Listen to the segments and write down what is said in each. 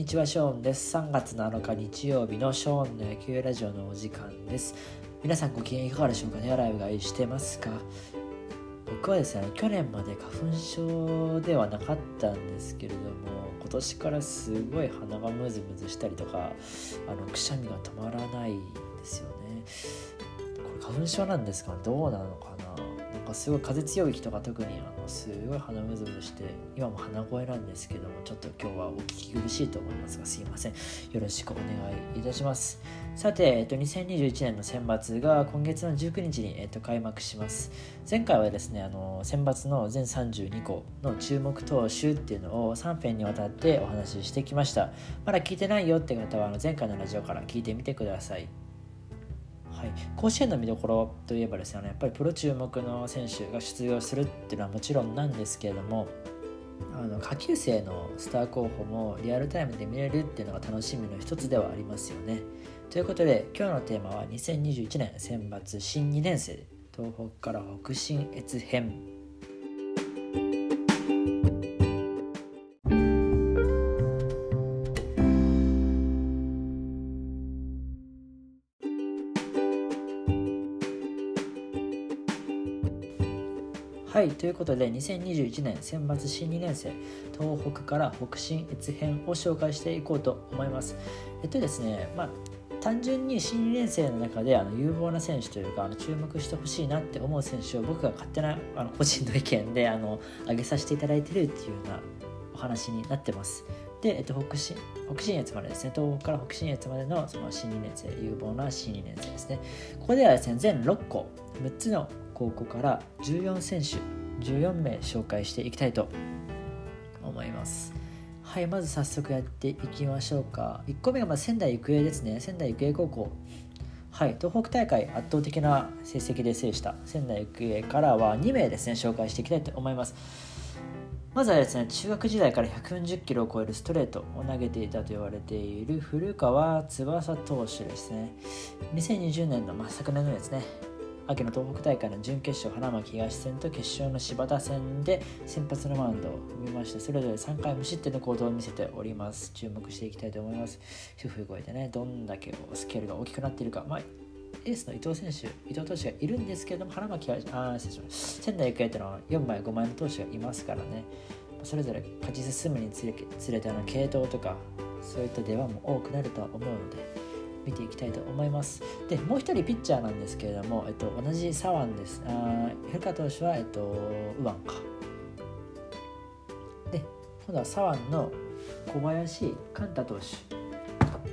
にちはショーンです。3月7日日曜日のショーンの野球ラジオのお時間です。皆さんご機嫌いかがでしょうかね。ライブが愛してますか？僕はですね去年まで花粉症ではなかったんですけれども今年からすごい鼻がムズムズしたりとかあのくしゃみが止まらないんですよね。これ花粉症なんですか？どうなのかな？なんかすごい風強い日とか特にあのすごい鼻むずむして今も鼻声なんですけどもちょっと今日はお聞き苦しいと思いますがすいませんよろしくお願いいたします。さて、えっと、2021年の選抜が今月の19日に、えっと、開幕します。前回はですねあの選抜の全32校の注目投手っていうのを3編にわたってお話ししてきました。まだ聞いてないよって方はあの前回のラジオから聞いてみてください。はい、甲子園の見どころといえばですね。やっぱりプロ注目の選手が出場するっていうのはもちろんなんですけれどもあの下級生のスター候補もリアルタイムで見れるっていうのが楽しみの一つではありますよね。ということで今日のテーマは2021年選抜新2年生東北から北進越編。ということで2021年選抜新2年生東北から北進越編を紹介していこうと思います。えっとですね、まあ単純に新2年生の中であの有望な選手というかあの注目してほしいなって思う選手を僕が勝手なあの個人の意見であの上げさせていただいてるっていうようなお話になってます。で、えっと、北進北信越までですね東北から北信越までのその新2年生有望な新2年生ですねここではですね全6校6つの高校から14選手14名紹介していきたいと思います。はいまず早速やっていきましょうか。1個目がま仙台育英ですね。仙台育英高校。はい東北大会圧倒的な成績で制した。仙台育英からは2名ですね紹介していきたいと思います。まずはですね中学時代から140キロを超えるストレートを投げていたと言われている古川翼投手ですね。2020年の、まあ、昨年のですね秋の東北大会の準決勝花巻東戦と決勝の柴田戦で先発のマウンドを踏みましてそれぞれ3回無失点の行動を見せております。注目していきたいと思います。夫婦声でねどんだけスケールが大きくなっているか、まあ、エースの伊藤選手伊藤投手がいるんですけれども花巻はあ失礼しま仙台育英というのは4枚5枚の投手がいますからね。それぞれ勝ち進むにつれつれてあの系統とかそういった出番も多くなるとは思うので見ていきたいと思います。でもう一人ピッチャーなんですけれども、えっと、同じ左腕です。あ古川投手は、えっと、右腕か。で今度は左腕の小林寛太投手。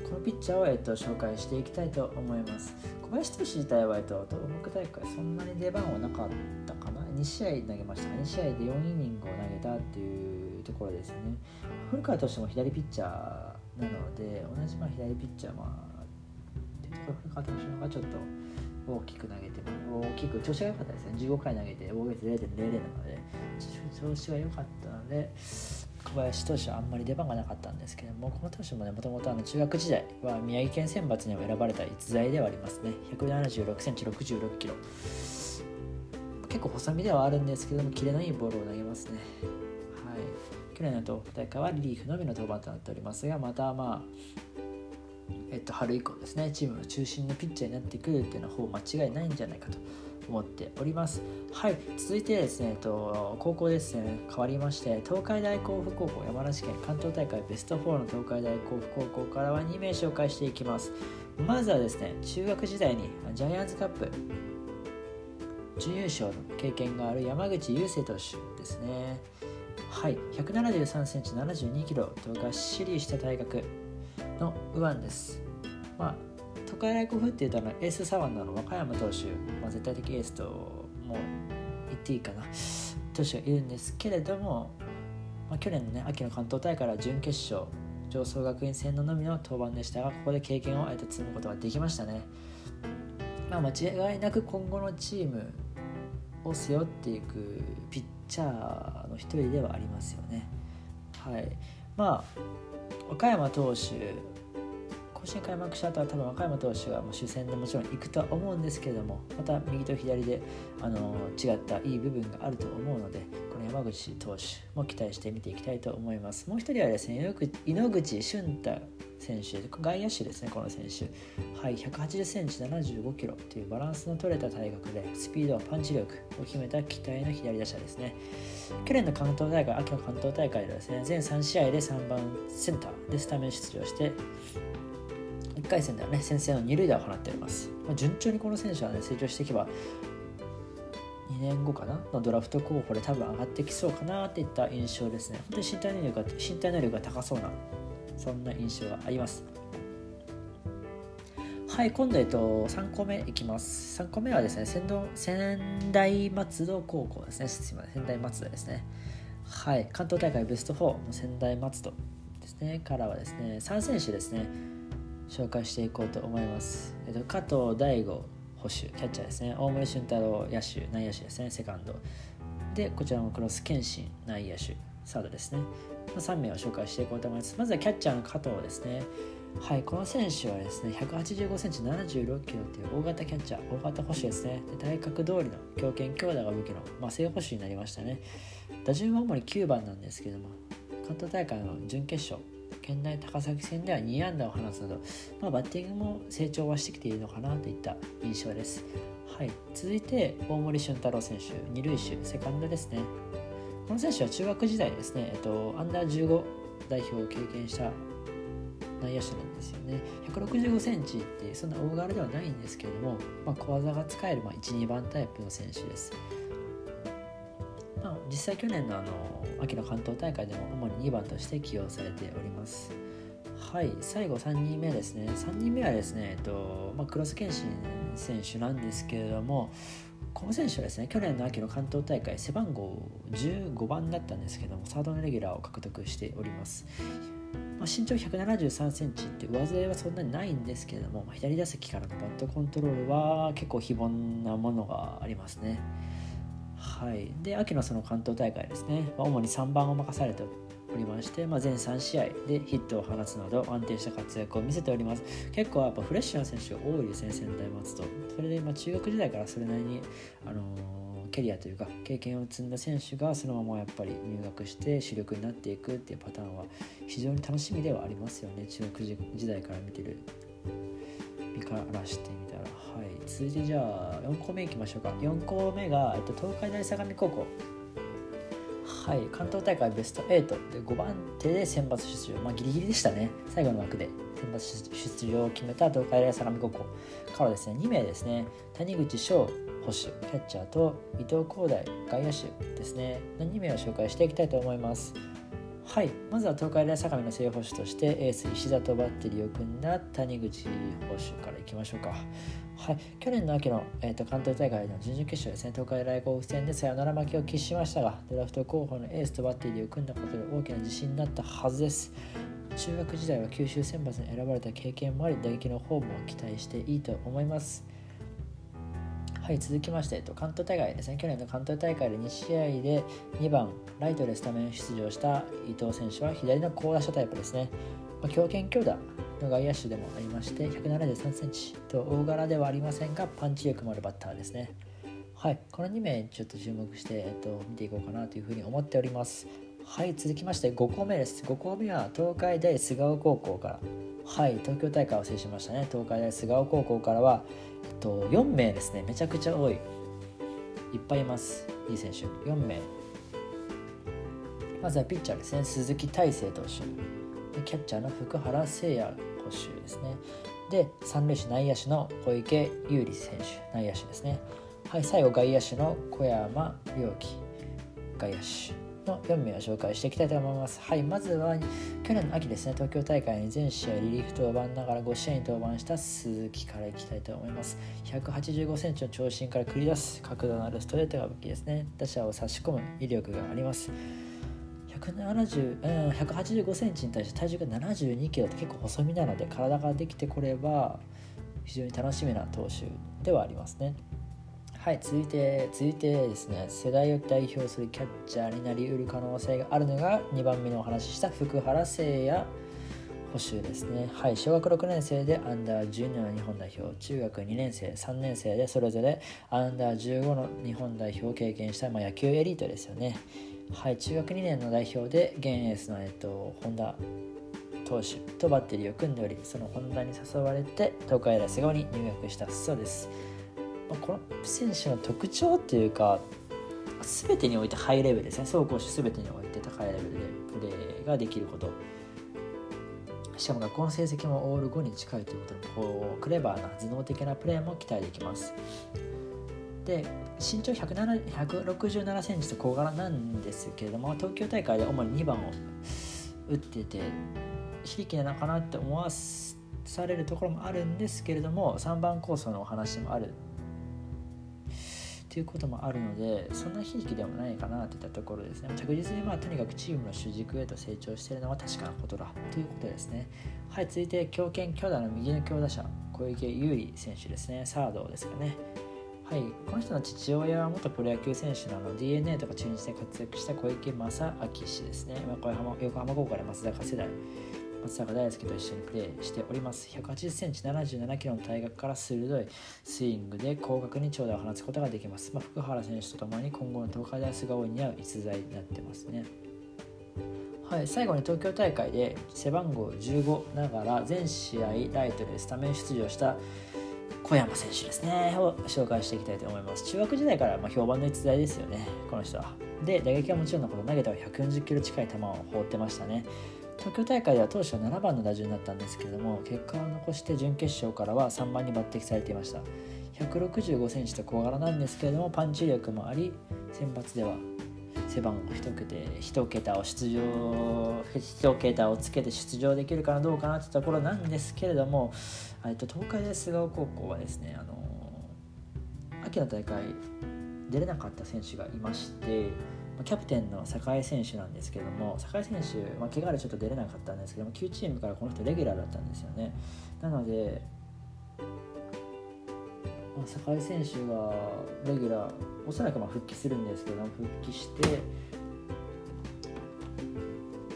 このピッチャーを、えっと、紹介していきたいと思います。小林投手自体は、えっと、東北大会そんなに出番はなかったかな？2試合投げました2試合で4イニングを投げたっていうところですね。古川投手も左ピッチャーなので同じまあ左ピッチャーまあちょっと大きく投げて大きく調子が良かったですね15回投げて防御率0.00なので調子が良かったので小林投手はあん。まり出番がなかったん。ですけどもこの投手もねもともと中学時代は宮城県選抜にも選ばれた逸材ではありますね1 7 6センチ6 6キロ結構細身ではあるん。ですけどもキレのいいボールを投げますねはい去年の東北大会はリリーフのみの登板となっておりますがまたまあえっと、春以降ですねチームの中心のピッチャーになってくるっていうのはほぼ間違いないんじゃないかと思っております。はい続いてですね、えっと、高校ですね変わりまして東海大甲府高校山梨県関東大会ベスト4の東海大甲府高校からは2名紹介していきます。まずはですね中学時代にジャイアンツカップ準優勝の経験がある山口雄星投手ですね。はい173センチ72キロとがっしりした体格。の右腕です。まあ、都会大甲府っていうとあのエース左腕の和歌山投手、まあ、絶対的エースともう言っていいかな投手がいるんですけれども、まあ、去年のね秋の関東大会から準決勝上層学院戦ののみの登板でしたがここで経験をあえて積むことができましたね。まあ、間違いなく今後のチームを背負っていくピッチャーの一人ではありますよね。はい、まあ岡山投手甲新開幕した後は多分若山投手がもう主戦でもちろん行くとは思うんですけれどもまた右と左であの違ったいい部分があると思うのでこの山口投手も期待して見ていきたいと思います。もう一人はですね井ノ口俊太選手外野手ですねこの選手。はい1 8 0センチ7 5キロというバランスの取れた体格でスピードパンチ力を秘めた期待の左打者ですね。去年の関東大会秋の関東大会ではですね全3試合で3番センターでスタメン出場して1回戦ではね。先制の2塁打を放っております、まあ、順調にこの選手はね成長していけば2年後かな？のドラフト候補で多分上がってきそうかなっていった印象ですね。本当に身体能力が身体能力が高そうなそんな印象があります。はい今度、えっと、3個目いきます。3個目はですね仙仙台松戸高校ですね。すみません仙台松戸ですね。はい関東大会ベスト4仙台松戸ですね。からはですね3選手ですね。紹介していこうと思います、えっと、加藤大吾保守キャッチャーですね大森俊太郎野手内野手ですねセカンドでこちらもクロス謙信内野手サードですねま3名を紹介していこうと思います。まずはキャッチャーの加藤ですね。はい、この選手はですね、185センチ76キロという大型キャッチャー、大型捕手ですね。で体格通りの強肩強打が武器の、まあ、正捕手になりましたね。打順は主に9番なんですけども、関東大会の準決勝、県内高崎戦では2安打を放つなど、まあ、バッティングも成長はしてきているのかなといった印象です。はい、続いて大森俊太郎選手、二塁手、セカンドですね。この選手は中学時代ですね、えっと、アンダー15代表を経験した内野手なんですよね。165センチってそんな大柄ではないんですけれども、まあ、小技が使える、まあ、1、2番タイプの選手です。実際去年のあの秋の関東大会でも主に2番として起用されております。はい、最後3人目ですね。3人目はですね、えっとまあ、クロスケンシン選手なんですけれども、この選手はですね去年の秋の関東大会背番号15番だったんですけどもサードのレギュラーを獲得しております、まあ、身長1 7 3センチって上背はそんなにないんですけれども、左打席からのバットコントロールは結構非凡なものがありますねはい、で秋のその関東大会ですね、まあ、主に3番を任されておりまして、まあ、全3試合でヒットを放つなど安定した活躍を見せております。結構やっぱフレッシュな選手が多いですね仙台松戸。それでまあ中学時代からそれなりに、あのー、キャリアというか経験を積んだ選手がそのままやっぱり入学して主力になっていくっていうパターンは非常に楽しみではありますよね。中学時代から見てる身からしてみたら。続いてじゃあ4個目いきましょうか。4個目が、えっと、東海大相模高校。はい、関東大会ベスト8で5番手で選抜出場、まあ、ギリギリでしたね。最後の枠で。選抜出場を決めた東海大相模高校。からですね2名ですね。谷口翔捕手キャッチャーと伊藤光大外野手ですね。2名を紹介していきたいと思います。はいまずは東海大相模の正捕手としてエース石田とバッテリーを組んだ谷口捕手からいきましょうかはい、去年の秋の、えーと、関東大会の準々決勝ですね、東海大甲府戦でサヨナラ負けを喫しましたが、ドラフト候補のエースとバッテリーを組んだことで大きな自信になったはずです。中学時代は九州選抜に選ばれた経験もあり、打撃の方も期待していいと思います。はい、続きまして、えっと、関東大会ですね、去年の関東大会で2試合で2番、ライトでスタメン出場した伊藤選手は左の高打者タイプですね。まあ、強肩強打の外野手でもありまして173センチと大柄ではありませんがパンチ力もあるバッターですね。はいこの2名ちょっと注目して、えっと、見ていこうかなというふうに思っております。はい続きまして5校目です。5校目は東海大菅生高校から。はい東京大会を制しましたね。東海大菅生高校からは、と、4名ですね。めちゃくちゃ多い。いっぱいいます。いい選手。4名。まずはピッチャーですね。鈴木大成投手。でキャッチャーの福原誠也捕手ですね。で三塁手内野手の小池優里選手。内野手ですね。はい最後外野手の小山良樹。外野手。の4名を紹介していきたいと思います。はい、まずは去年の秋ですね、東京大会に全試合リリーフ登板ながら5試合に登板した鈴木からいきたいと思います。185センチの長身から繰り出す角度のあるストレートが武器ですね。打者を差し込む威力があります。170、うん、185センチに対して体重が72キロって結構細身なので体ができてこれば非常に楽しみな投手ではありますね。はい、続いて、続いてですね、世代を代表するキャッチャーになりうる可能性があるのが2番目のお話しした福原誠也補修ですね。はい、小学6年生でアンダー12の日本代表、中学2年生、3年生でそれぞれアンダー15の日本代表を経験した、まあ、野球エリートですよね。はい、中学2年の代表で現エースの、えっと、本田投手とバッテリーを組んでおり、その本田に誘われて東海大菅生に入学したそうです。まあ、この選手の特徴っていうか、全てにおいてハイレベルですね、走攻守全てにおいて高いレベルでプレーができること。しかも学校の成績もオール5に近いということでこうクレバーな頭脳的なプレーも期待できますで身長167センチと小柄なんですけれども東京大会で主に2番を打ってて非力なのかなって思わされるところもあるんですけれども3番構想のお話もあるということもあるのでそんな悲劇でもないかなといったところですね。着実にまあとにかくチームの主軸へと成長しているのは確かなことだということですね。はい続いて強肩強打の右の強打者小池優里選手ですね。サードですかね。はい、この人の父親は元プロ野球選手なの DNA とか中日で活躍した小池正明氏ですね、横浜横浜高校から松坂世代。松坂大輔と一緒にプレーしております。180センチ77キロの体格から鋭いスイングで広角に長打を放つことができます、まあ、福原選手とともに今後の東海大菅生に合う逸材になってますね。はい、最後に東京大会で背番号15ながら全試合ライトでスタメン出場した小山選手ですね。を紹介していきたいと思います。中学時代からま評判の逸材ですよねこの人は。で打撃はもちろんのこと投げたは140キロ近い球を放ってましたね。東京大会では当初7番の打順だったんですけれども結果を残して準決勝からは3番に抜擢されていました。165センチと小柄なんですけれどもパンチ力もあり選抜では背番号1桁 ,1 桁を出場1桁をつけて出場できるかなどうかなってところなんですけれどもと東海大菅生高校はですねあの秋の大会出れなかった選手がいましてキャプテンの栄選手なんですけども栄選手、まあ、怪我でちょっと出れなかったんですけども9チームからこの人レギュラーだったんですよねなので、まあ、栄選手がレギュラーおそらくまあ復帰するんですけど復帰して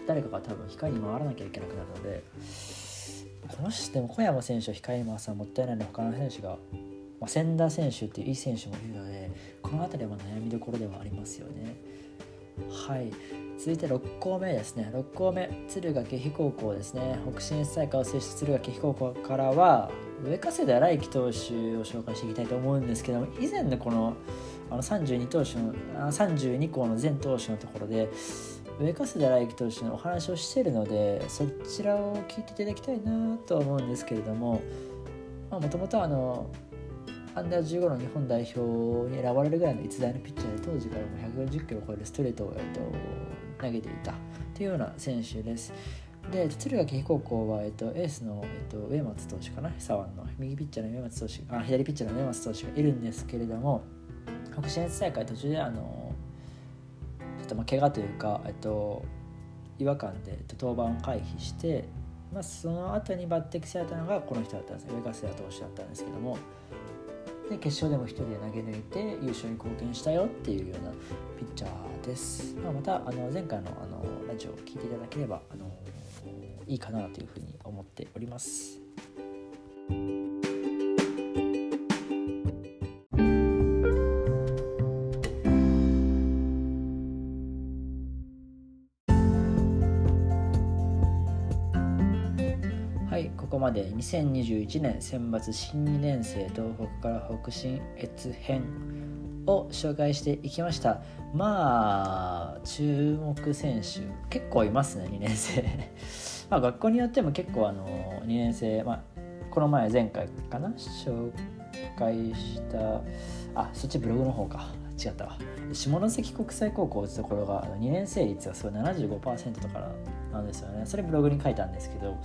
誰かが多分控えに回らなきゃいけなくなるのでこの人でも小山選手を控えに回すのはもったいないので他の選手が、まあ、千田選手っていういい選手もいるのでこの辺りは悩みどころではありますよね。はい。続いて6校目ですね。6校目敦賀気比高校ですね。北進大会を制した敦賀気比高校からは上加世田来季投手を紹介していきたいと思うんですけども以前のこのあの32投手のあ32校の全投手のところで上加世田来季投手のお話をしているのでそちらを聞いていただきたいなと思うんですけれどももともとあのアンダー15の日本代表に選ばれるぐらいの逸材のピッチャーで当時からも140キロを超えるストレートを、えっと、投げていたというような選手です。で敦賀気比高校は、えっと、エースの、えっと、上松投手かな？左腕の。右ピッチャーの上松投手あ左ピッチャーの上松投手がいるんですけれども北信越大会途中であのちょっとまあ怪我というか、えっと、違和感で、えっと、登板を回避して、まあ、その後に抜擢されたのがこの人だったんです上加瀬投手だったんですけども。で決勝でも1人で投げ抜いて優勝に貢献したよっていうようなピッチャーです、まあ、またあの前回のあのラジオを聴いていただければあのいいかなというふうに思っております。こまで2021年選抜新2年生東北から北進越編を紹介していきました。まあ注目選手結構いますね2年生まあ学校によっても結構あの2年生、まあ、この前前回かな？紹介したあそっちブログの方か。違ったわ。下関国際高校ってところが2年生率がすごい75%とかなんですよね。それブログに書いたんですけど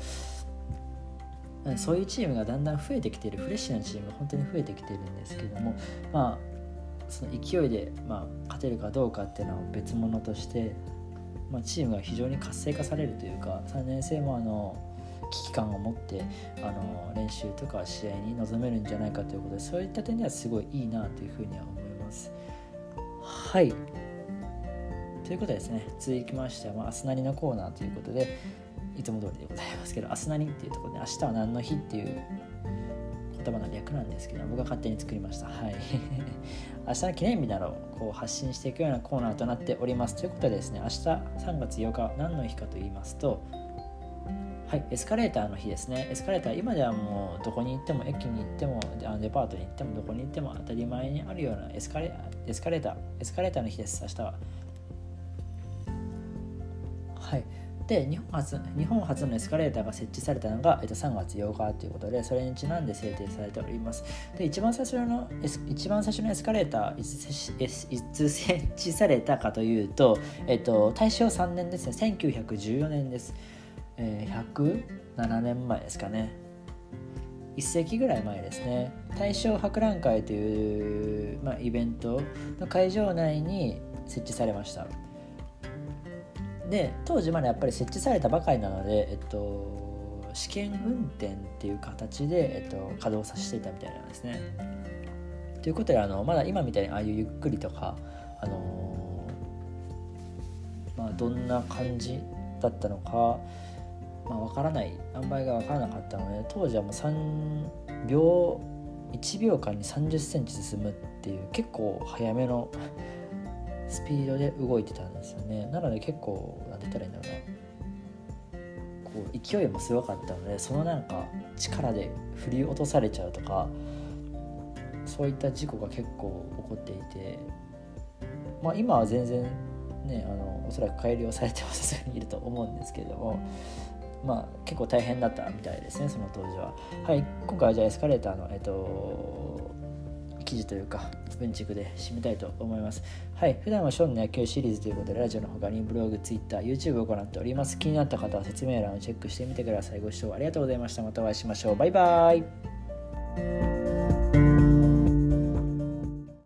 そういうチームがだんだん増えてきているフレッシュなチームが本当に増えてきてるんですけどもまあその勢いで、まあ、勝てるかどうかっていうのは別物として、まあ、チームが非常に活性化されるというか3年生もあの危機感を持ってあの練習とか試合に臨めるんじゃないかということでそういった点ではすごいいいなというふうには思います。はい。ということですね。続きましては、まあ、アスナリのコーナーということでいつも通りでございますけど「明日何?」っていうところで「明日は何の日?」っていう言葉の略なんですけど僕が勝手に作りましたはい 明日の記念日などをこう発信していくようなコーナーとなっておりますということでですね明日3月8日何の日かと言いますとはい、エスカレーターの日ですね。エスカレーター、今ではもうどこに行っても、駅に行っても、デパートに行っても、どこに行っても当たり前にあるようなエスカレエスカレーター、エスカレーターの日です、明日は。はい。で日本初日本初のエスカレーターが設置されたのが、えっと、3月8日ということでそれにちなんで制定されております。で一番最初の一番最初のエスカレーターいつ設置されたかというと、えっと、大正3年ですね。1914年です、えー、107年前ですかね。1世紀ぐらい前ですね。大正博覧会という、まあ、イベントの会場内に設置されました。で当時まだやっぱり設置されたばかりなので、えっと、試験運転っていう形で、えっと、稼働させていたみたいなんですね。ということであのまだ今みたいにああいうゆっくりとか、あのまあ、どんな感じだったのか、まあ、分からない塩梅が分からなかったので当時はもう3秒1秒間に3 0センチ進むっていう結構早めのスピードで動いてたんですよね。なので結構何て言ったらいいんだろうな。こう勢いもすごかったのでそのなんか力で振り落とされちゃうとかそういった事故が結構起こっていて。まあ今は全然ねあのおそらく改良されてはさす がにいると思うんですけれども。まあ結構大変だったみたいですねその当時は。はい今回はじゃあエスカレーターのえっと記事というか文畜で締めたいと思います。はい、普段はショーンの野球シリーズということで、ラジオの他にブログ、ツイッター、YouTube を行っております。気になった方は説明欄をチェックしてみてください。ご視聴ありがとうございました。またお会いしましょう。バイバイ。